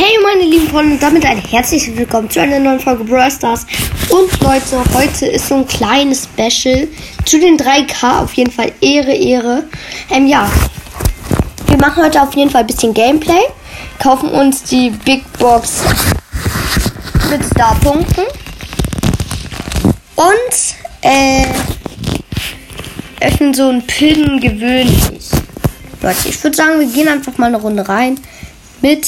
Hey meine lieben Freunde und damit ein herzliches Willkommen zu einer neuen Folge Brawl Stars. Und Leute, heute ist so ein kleines Special zu den 3K. Auf jeden Fall Ehre, Ehre. Ähm, ja, wir machen heute auf jeden Fall ein bisschen Gameplay. Kaufen uns die Big Box mit Starpunkten. Und, äh, öffnen so einen Pin gewöhnlich. Leute, ich würde sagen, wir gehen einfach mal eine Runde rein mit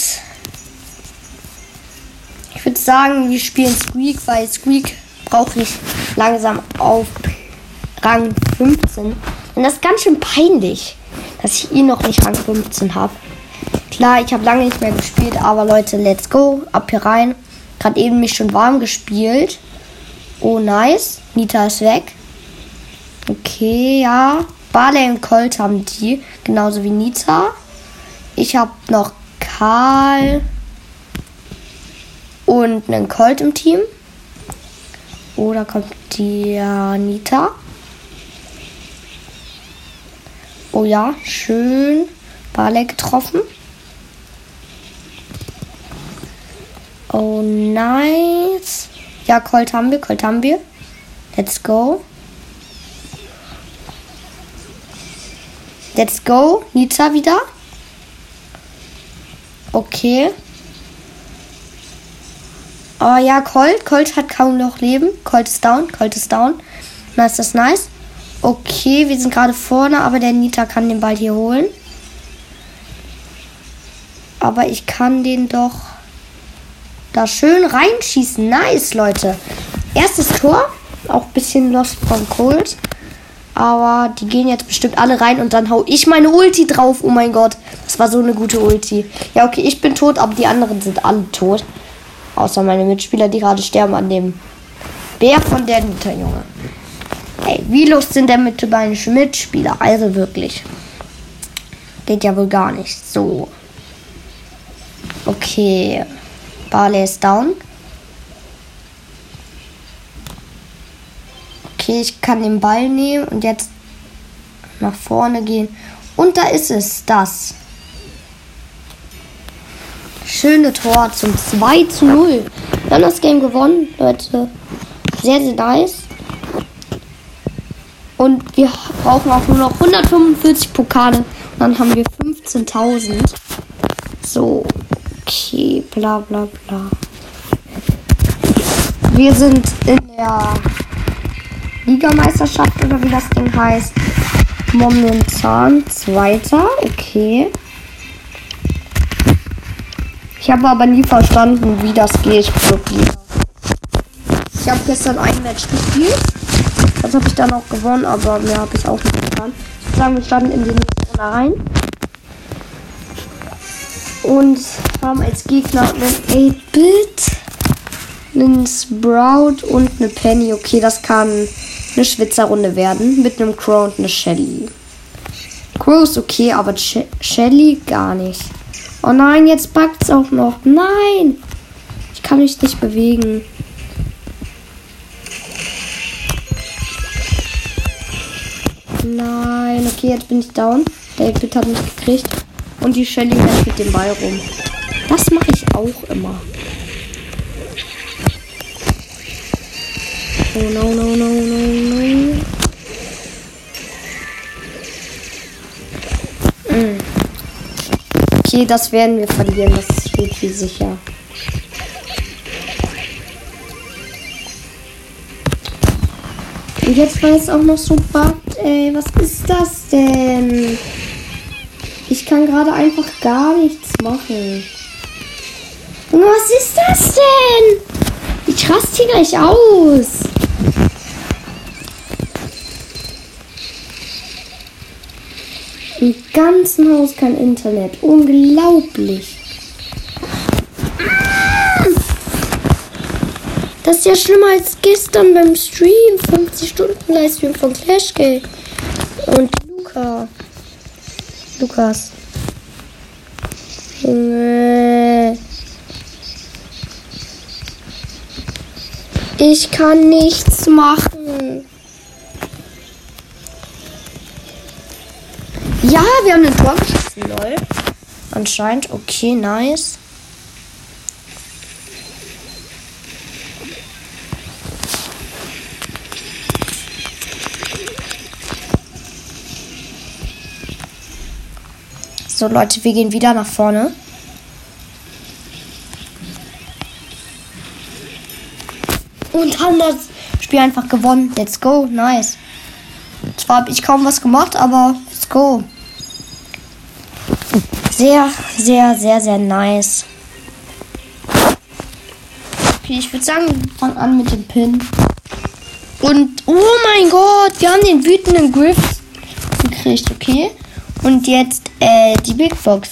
würde sagen, wir spielen Squeak, weil Squeak brauche ich langsam auf Rang 15. Und das ist ganz schön peinlich, dass ich ihn noch nicht Rang 15 habe. Klar, ich habe lange nicht mehr gespielt, aber Leute, let's go. Ab hier rein. Gerade eben mich schon warm gespielt. Oh, nice. Nita ist weg. Okay, ja. Barley und Colt haben die. Genauso wie Nita. Ich habe noch Karl und einen Colt im Team. Oder kommt die Anita. Oh ja, schön. Barley getroffen. Oh, nice. Ja, Colt haben wir, Colt haben wir. Let's go. Let's go. Nita wieder. Okay. Oh ja, Colt. Colt hat kaum noch Leben. Colt ist down. Colt ist down. Nice, das ist nice. Okay, wir sind gerade vorne, aber der Nita kann den Ball hier holen. Aber ich kann den doch da schön reinschießen. Nice, Leute. Erstes Tor. Auch ein bisschen lost von Colt. Aber die gehen jetzt bestimmt alle rein und dann hau ich meine Ulti drauf. Oh mein Gott. Das war so eine gute Ulti. Ja, okay, ich bin tot, aber die anderen sind alle tot. Außer meine Mitspieler, die gerade sterben an dem Bär von der Nita, Junge. Ey, wie lust sind denn mit meinen Mitspieler? Also wirklich. Geht ja wohl gar nicht. So. Okay. Barley ist down. Okay, ich kann den Ball nehmen und jetzt nach vorne gehen. Und da ist es, das. Schöne Tor zum 2 zu 0. Wir haben das Game gewonnen, Leute. Sehr, sehr nice. Und wir brauchen auch nur noch 145 Pokale. Dann haben wir 15.000. So, okay, bla bla bla. Wir sind in der Ligameisterschaft oder wie das Ding heißt. Momentan Zweiter, okay. Ich habe aber nie verstanden, wie das geht, wirklich. Ich habe gestern ein Match gespielt. Das habe ich dann auch gewonnen, aber mehr habe ich auch nicht getan. Ich sagen, wir standen in den nächsten rein. Und haben als Gegner einen 8-Bit, einen Sprout und eine Penny. Okay, das kann eine Schwitzerrunde werden. Mit einem Crow und einer Shelly. Crow ist okay, aber Shelly gar nicht. Oh nein, jetzt packt es auch noch. Nein! Ich kann mich nicht bewegen. Nein, okay, jetzt bin ich down. David hat mich gekriegt. Und die Shelly rennt mit dem Ball rum. Das mache ich auch immer. Oh no, no, no, no, no. Okay, das werden wir verlieren. Das steht viel sicher. Und jetzt war es auch noch so buggt. Ey, was ist das denn? Ich kann gerade einfach gar nichts machen. Was ist das denn? Ich raste hier gleich aus. Im ganzen Haus kein Internet. Unglaublich. Das ist ja schlimmer als gestern beim Stream. 50 Stunden Livestream von Clash Game. Und Luca. Lukas. Junge. Ich kann nichts machen. Ja, wir haben einen Tor geschossen, lol. Anscheinend. Okay, nice. So, Leute, wir gehen wieder nach vorne. Und haben das Spiel einfach gewonnen. Let's go. Nice. Zwar habe ich kaum was gemacht, aber let's go. Sehr, sehr, sehr, sehr nice. Okay, ich würde sagen, wir fangen an mit dem Pin. Und, oh mein Gott, wir haben den wütenden Griff gekriegt, okay? Und jetzt, äh, die Big Box.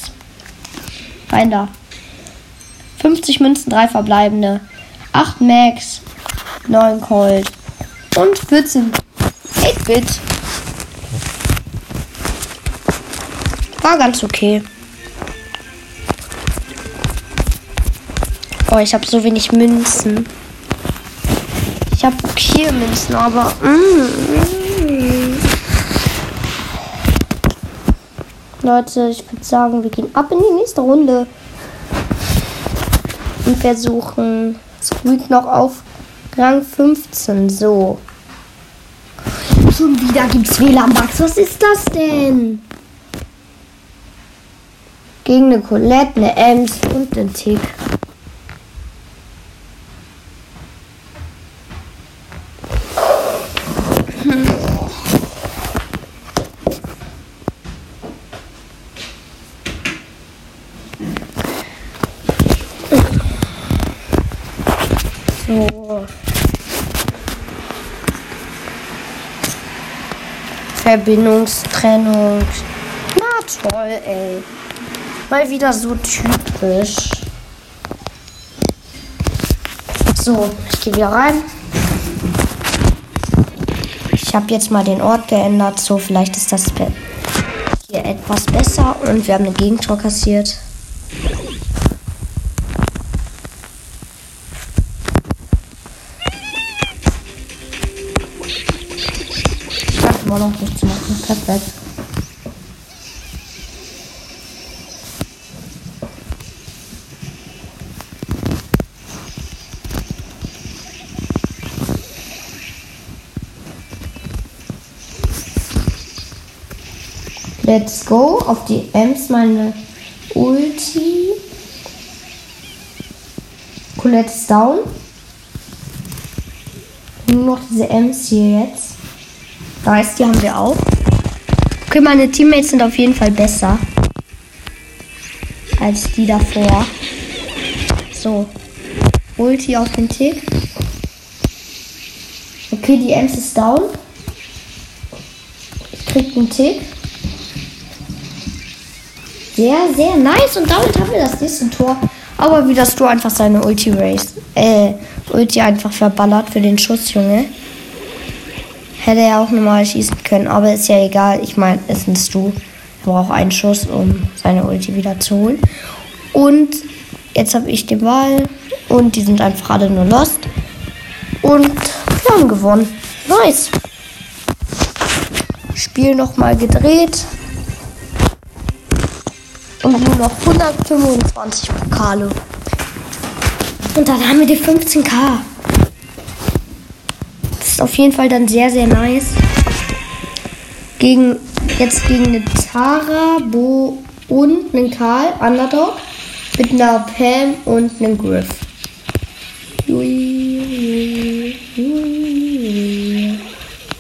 Rein da. 50 Münzen, 3 verbleibende. 8 Max, 9 Cold und 14 8-Bit. War ganz okay. Oh, ich habe so wenig Münzen. Ich habe okay Münzen, aber... Mm, Leute, ich würde sagen, wir gehen ab in die nächste Runde. Und versuchen Squeak noch auf Rang 15. So. Schon wieder gibt's WLAN-Bugs. Was ist das denn? Gegen eine Colette, eine Ems und einen Tick. So. Verbindungstrennung. Na toll, ey. Mal wieder so typisch. So, ich gehe wieder rein. Ich habe jetzt mal den Ort geändert. So, vielleicht ist das hier etwas besser. Und wir haben eine Gegentor kassiert. Immer noch nichts machen. Perfekt. Let's go. Auf die Ems meine Ulti. Colette ist down. Nur noch diese Ems hier jetzt. Nice, die haben wir auch. Okay, meine Teammates sind auf jeden Fall besser. Als die davor. So. Ulti auf den Tick. Okay, die Ems ist down. Ich krieg den Tick. Sehr, sehr nice. Und damit haben wir das nächste Tor. Aber wie das Tor einfach seine Ulti Race. Äh, Ulti einfach verballert für den Schuss, Junge. Hätte er auch normal schießen können, aber ist ja egal. Ich meine, es ist ein Stu. Er braucht einen Schuss, um seine Ulti wieder zu holen. Und jetzt habe ich den Ball und die sind einfach alle nur lost. Und wir haben gewonnen. Nice. Spiel nochmal gedreht. Und nur noch 125 Pokale. Und dann haben wir die 15k ist auf jeden Fall dann sehr, sehr nice. Gegen, jetzt gegen eine Tara, Bo und einen Karl, Underdog. Mit einer Pam und einem Griff.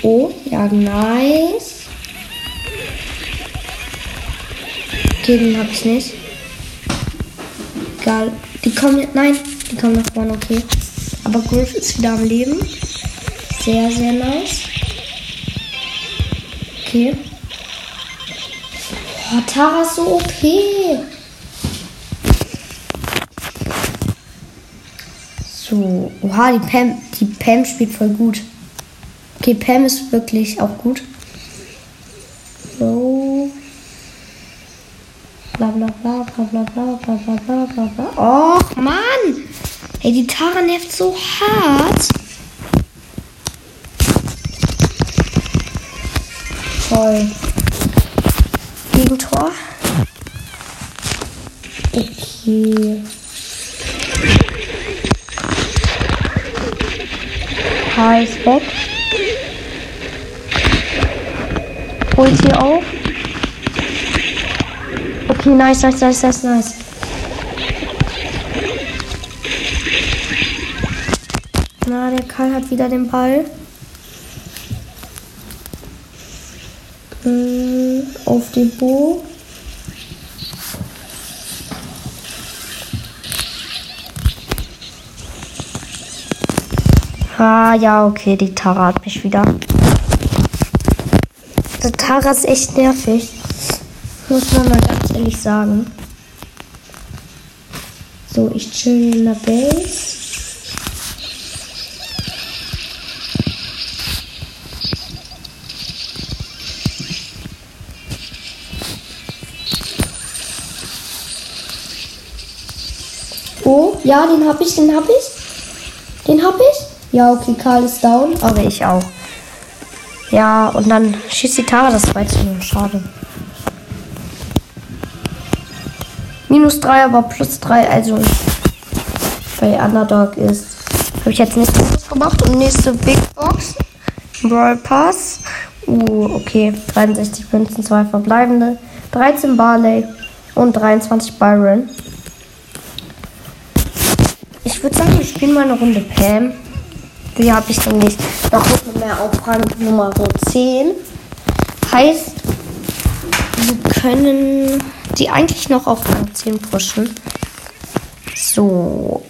Oh, ja, nice. Okay, den hab ich nicht. Egal. Die kommen, nein, die kommen nach vorne, okay. Aber Griff ist wieder am Leben. Sehr, sehr nice. Okay. Oh, Tara ist so OP. So, oha, die Pam, die Pam spielt voll gut. Okay, Pam ist wirklich auch gut. So. Bla bla bla bla bla bla bla bla bla bla. Och, Mann! Ey, die Tara nervt so hart. Toll. Gegentor. Okay. H ist weg. Holt sie auf. Okay, nice, nice, nice, nice, nice. Na, der Karl hat wieder den Ball. Hm, auf Bo. Ah, ja, okay, die Tara hat mich wieder. Die Tara ist echt nervig. Muss man mal ganz ehrlich sagen. So, ich chill in der Base. Oh, ja, den hab ich, den hab ich. Den hab ich. Ja, okay, Karl ist down, aber ich auch. Ja, und dann schießt die Tara das 2 zu 0. Schade. Minus 3, aber plus 3, also bei Underdog ist. Habe ich jetzt nicht gemacht. Und nächste Big Box. Brawl Pass. Uh, okay. 63 Münzen, 2 verbleibende. 13 Barley und 23 Byron. Ich würde sagen, wir spielen mal eine Runde Pam. Die habe ich nicht. Noch mehr auf Rang Nummer 10. Heißt, wir können die eigentlich noch auf Rang 10 pushen. So.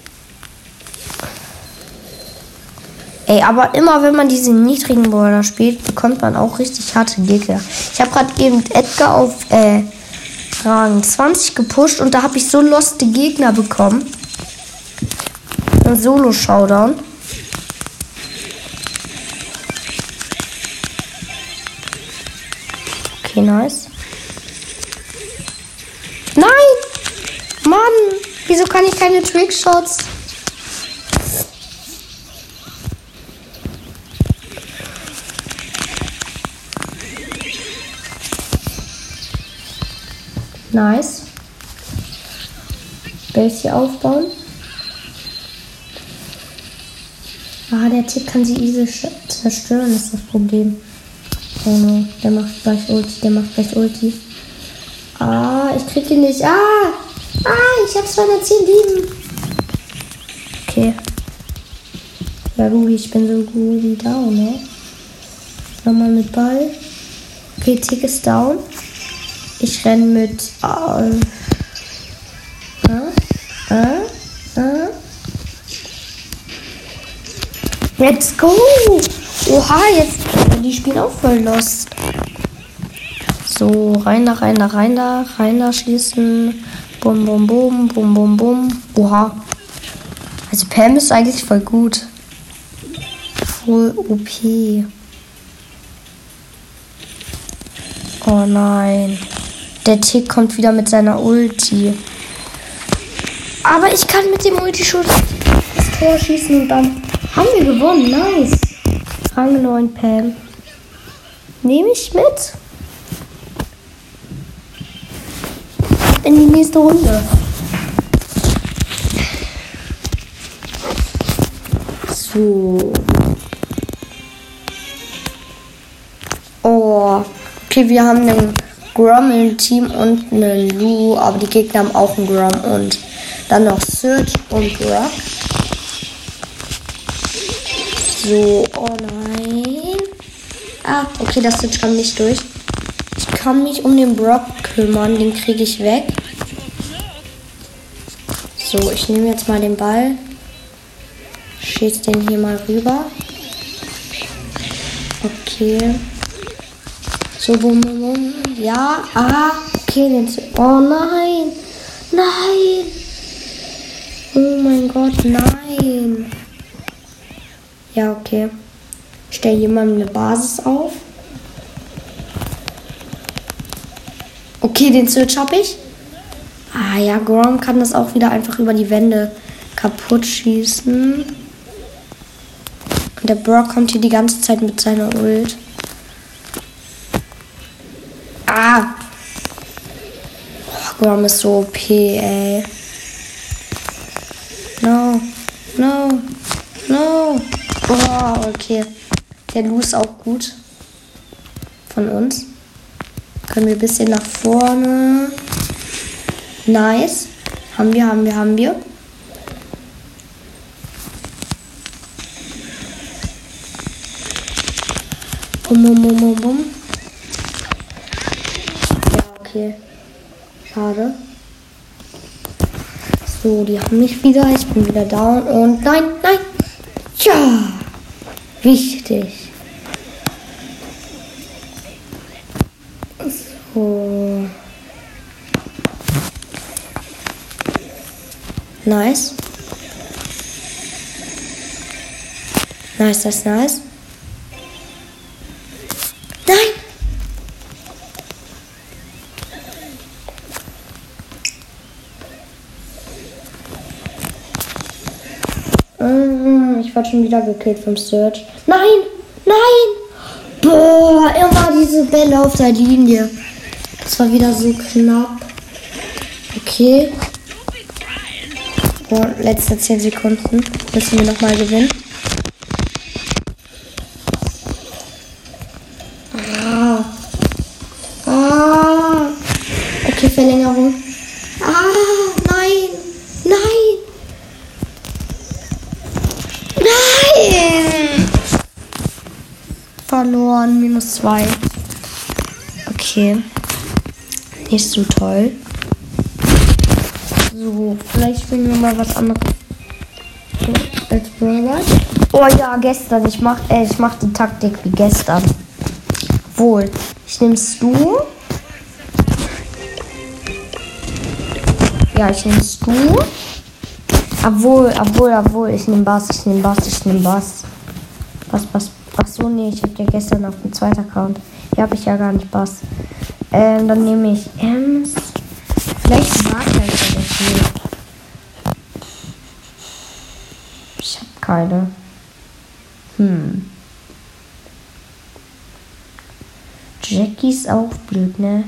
Ey, aber immer wenn man diese niedrigen Border spielt, bekommt man auch richtig harte Gegner. Ich habe gerade eben Edgar auf äh, Rang 20 gepusht und da habe ich so loste Gegner bekommen. Ein Solo-Showdown. Okay, nice. Nein! Mann! Wieso kann ich keine Trickshots? Nice. Base hier aufbauen. Ah, der Tick kann sie easy zerstören, ist das Problem. Oh no, der macht gleich Ulti, der macht gleich Ulti. Ah, ich krieg ihn nicht. Ah! Ah, ich hab 210 Leben. Okay. Ja, Ruby, ich bin so gut wie down, ne? Nochmal mit Ball. Okay, Tick ist down. Ich renn mit. Äh, Let's go! Oha, jetzt. Die spielen auch voll lost. So, rein da, rein da, rein da, rein da schließen. Bum, bum, bum, bum, bum, bum. Oha. Also Pam ist eigentlich voll gut. Voll OP. Oh nein. Der Tick kommt wieder mit seiner Ulti. Aber ich kann mit dem Ulti schon das Tor schießen und dann haben wir gewonnen. Nice. Rang 9 Pam. Nehme ich mit. In die nächste Runde. So. Oh. Okay, wir haben einen Grom im Team und einen Lu, aber die Gegner haben auch einen Grom und dann noch Search und Brock. So, oh nein. Ah, okay, das Search kann nicht durch. Ich kann mich um den Brock kümmern, den kriege ich weg. So, ich nehme jetzt mal den Ball. Schieß den hier mal rüber. Okay. So, bum, bum, bum. Ja, ah, okay, den Oh nein. Nein. Oh mein Gott, nein. Ja, okay. Stell jemandem eine Basis auf. Okay, den Switch habe ich. Ah ja, Grom kann das auch wieder einfach über die Wände kaputt schießen. Und der Brock kommt hier die ganze Zeit mit seiner Ult. Ah! Oh, Grom ist so OP, ey. No, no, no. Oh, okay. Der Lu ist auch gut. Von uns. Können wir ein bisschen nach vorne. Nice. Haben wir, haben wir, haben wir. Bum, bum, bum, bum, bum. Ja, okay. Schade. So, die haben mich wieder. Ich bin wieder down. Und nein, nein. Ja. Wichtig. So. Nice. Nice, das nice. Nein! Mm, Ich wurde schon wieder gekillt vom Search. Nein! Nein! Boah, immer diese Bälle auf der Linie. Das war wieder so knapp. Okay. Boah, letzte 10 Sekunden. Müssen wir nochmal gewinnen. Ah. Ah. Okay, Verlängerung. Ah, nein. Nein. Nein. Verloren. Minus zwei. Okay. Nicht so toll. So, vielleicht spielen wir mal was anderes. Als Burger. Oh ja, gestern. Ich mach, äh, ich mach die Taktik wie gestern. Wohl. Ich nehme Stu. Ja, ich nehme Stu. Obwohl, obwohl, obwohl. Ich nehme Bass, ich nehme Bass, ich nehme Bass. Bass, Bass. So, nee, ich habe ja gestern auf dem zweiten Account. Hier habe ich ja gar nicht Bass. Ähm, dann nehme ich Ems. Vielleicht Marker oder so. Ich habe keine. Hm. Jackie ist auch blöd, ne?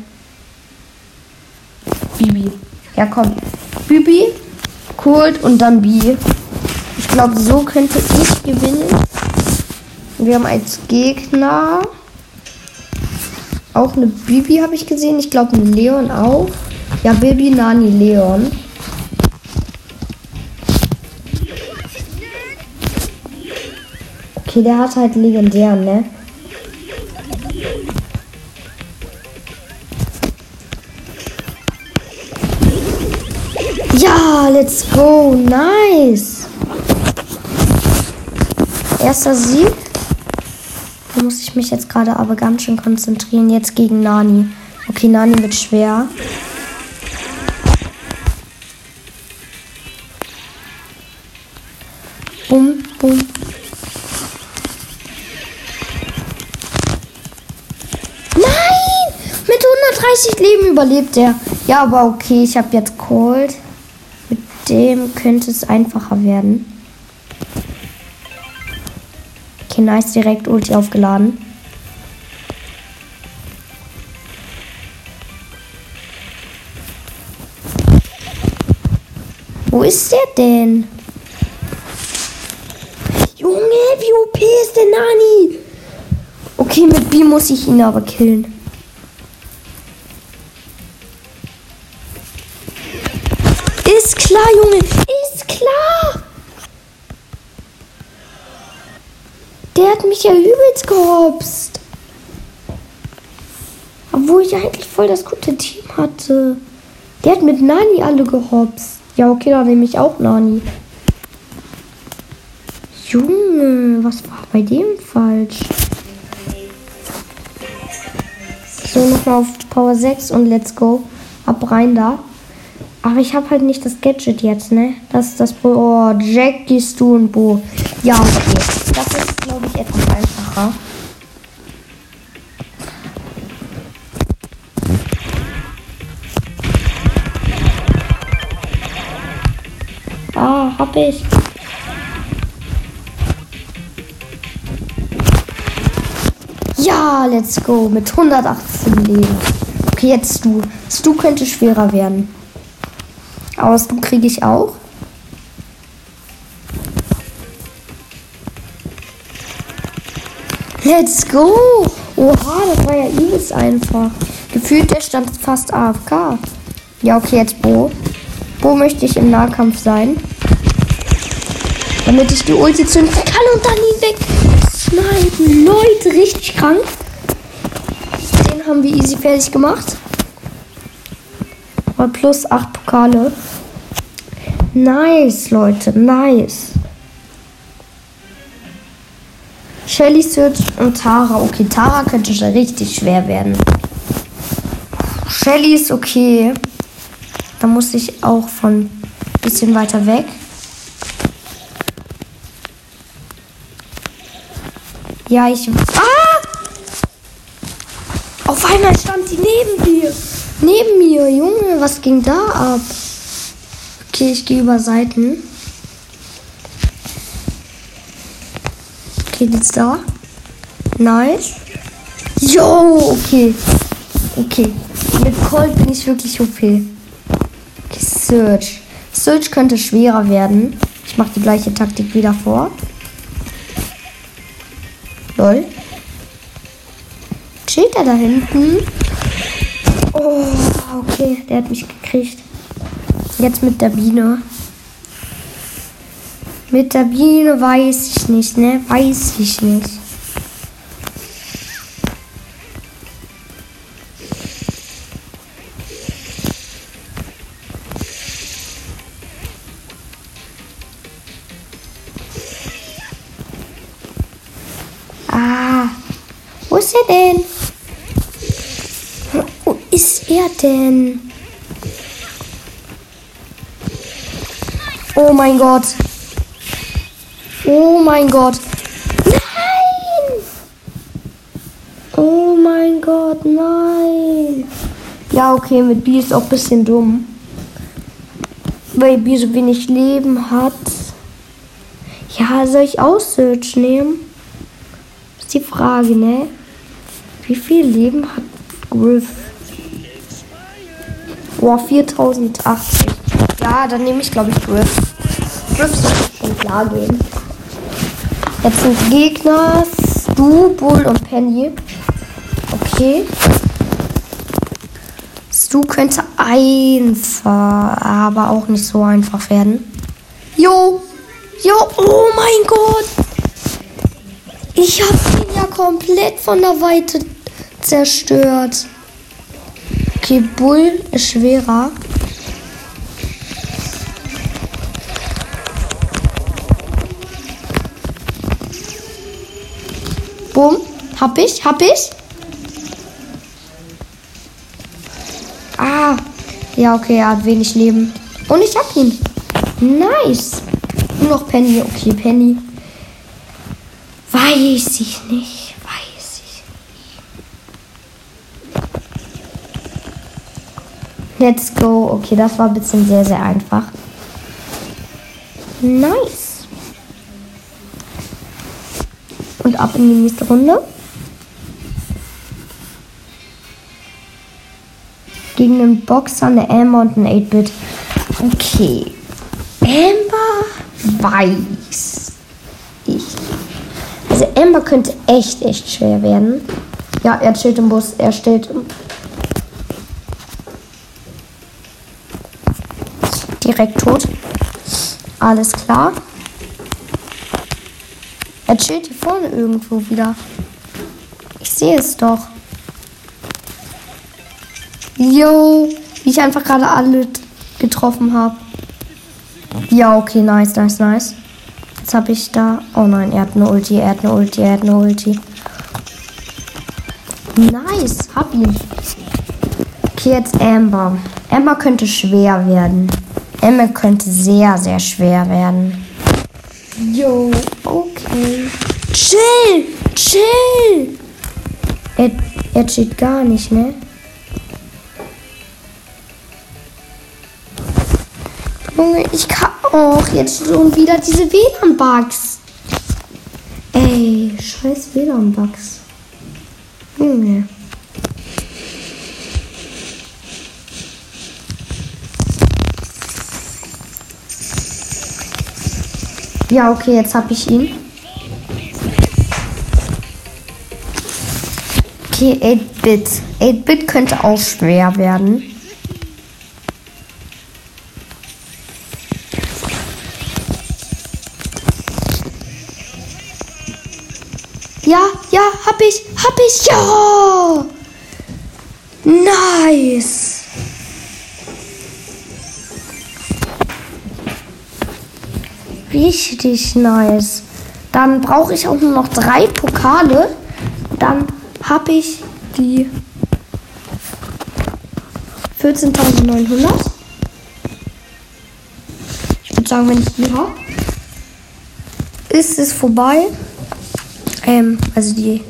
Bibi. Ja, komm. Bibi, Colt und dann Bi. Ich glaube, so könnte ich gewinnen. Wir haben als Gegner auch eine Bibi, habe ich gesehen. Ich glaube, ein Leon auch. Ja, Bibi, Nani, Leon. Okay, der hat halt legendär, ne? Ja, let's go. Nice. Erster Sieg. Muss ich mich jetzt gerade aber ganz schön konzentrieren. Jetzt gegen Nani. Okay, Nani wird schwer. Bum, bum. Nein! Mit 130 Leben überlebt er. Ja, aber okay, ich habe jetzt Cold. Mit dem könnte es einfacher werden. Okay, nice, direkt Ulti aufgeladen. Wo ist der denn? Junge, wie OP ist der Nani? Okay, mit B muss ich ihn aber killen. Ist klar, Junge. Ist klar. Der hat mich ja übelst gehopst. Obwohl ich eigentlich voll das gute Team hatte. Der hat mit Nani alle gehopst. Ja, okay, dann nehme ich auch Nani. Junge, was war bei dem falsch? So, nochmal auf Power 6 und let's go. Ab rein da. Aber ich habe halt nicht das Gadget jetzt, ne? Das ist das Pro. Oh, Jack, gehst und Bo. Ja, okay. Das ist, ich, etwas einfacher. Ah, hab ich. Ja, let's go. Mit 118 Leben. Okay, jetzt du. Du könnte schwerer werden. Aber du kriege ich auch. Let's go! Oha, das war ja übelst einfach. Gefühlt, der stand fast AFK. Ja, okay, jetzt Bo. Bo möchte ich im Nahkampf sein. Damit ich die Ulti zünden kann und dann ihn weg snipen. Leute, richtig krank. Den haben wir easy fertig gemacht. Mal plus 8 Pokale. Nice, Leute, nice. Shelly, Search und Tara. Okay, Tara könnte schon richtig schwer werden. Shelly ist okay. Da muss ich auch von bisschen weiter weg. Ja, ich. Ah! Auf einmal stand sie neben mir. Neben mir, Junge, was ging da ab? Okay, ich gehe über Seiten. Jetzt da. Nice. Jo, okay. Okay. Mit Colt bin ich wirklich OP. Okay, Search. Search könnte schwerer werden. Ich mache die gleiche Taktik wieder vor. Lol. Steht er da hinten? Oh, okay. Der hat mich gekriegt. Jetzt mit der Biene. Mit der Biene weiß ich nicht, ne? Weiß ich nicht. Ah, wo ist er denn? Wo ist er denn? Oh mein Gott. Oh mein Gott. Nein! Oh mein Gott, nein. Ja, okay, mit B ist auch ein bisschen dumm. Weil B so wenig Leben hat. Ja, soll ich Aussearch nehmen? Ist die Frage, ne? Wie viel Leben hat Griff? Boah, 4080. Ja, dann nehme ich, glaube ich, Griff. Griff sollte schon klar gehen. Jetzt sind Gegner Stu, Bull und Penny. Okay. Stu könnte einfach, aber auch nicht so einfach werden. Jo, jo, oh mein Gott. Ich habe ihn ja komplett von der Weite zerstört. Okay, Bull ist schwerer. Bumm. Hab ich, hab ich. Ah. Ja, okay, er hat wenig Leben. Und ich hab ihn. Nice. Nur noch Penny. Okay, Penny. Weiß ich nicht. Weiß ich nicht. Let's go. Okay, das war ein bisschen sehr, sehr einfach. Nice. Ab in die nächste Runde. Gegen einen Boxer, eine Amber und ein 8-Bit. Okay. Amber weiß ich. Also Amber könnte echt, echt schwer werden. Ja, er steht im Bus. Er steht im direkt tot. Alles klar. Er chillt hier vorne irgendwo wieder. Ich sehe es doch. Yo, wie ich einfach gerade alle getroffen habe. Ja, okay, nice, nice, nice. Jetzt habe ich da. Oh nein, er hat eine Ulti, er hat eine Ulti, er hat eine Ulti. Nice, hab ihn. Okay, jetzt Amber. Amber könnte schwer werden. Amber könnte sehr, sehr schwer werden. Yo, okay. Chill! Chill! Er, er chillt gar nicht, ne? Junge, ich kann auch jetzt schon wieder diese WLAN-Bugs. Ey, scheiß WLAN-Bugs. Junge. Ja, okay, jetzt habe ich ihn. Okay, 8-Bit. 8-Bit könnte auch schwer werden. Ja, ja, hab ich, hab ich. Ja! Nice! Richtig nice. Dann brauche ich auch nur noch drei Pokale. Dann habe ich die 14.900. Ich würde sagen, wenn ich die habe, ist es vorbei. Ähm, also die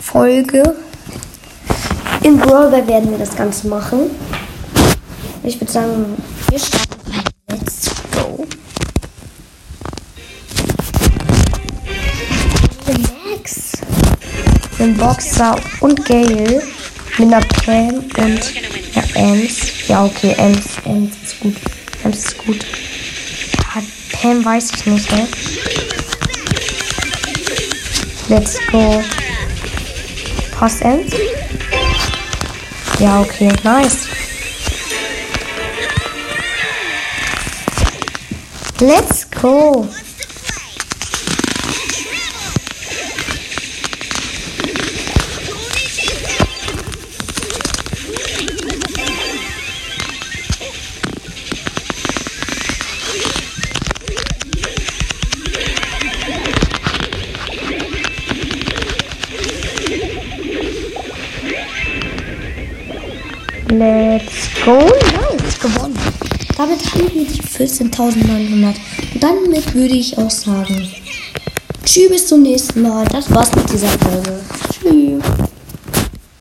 Folge. In Brawler werden wir das Ganze machen. Ich würde sagen, wir starten Ein Boxer und Gale. Mit einer Pam und ja, Ems. Ja, okay, Ems. Ems ist gut. Ems ist gut. Ja, Pam weiß ich nicht, ne? Let's go. Passt Ems? Ja, okay, nice. Let's go. 14.900. Und damit würde ich auch sagen, tschüss bis zum nächsten Mal. Das war's mit dieser Folge.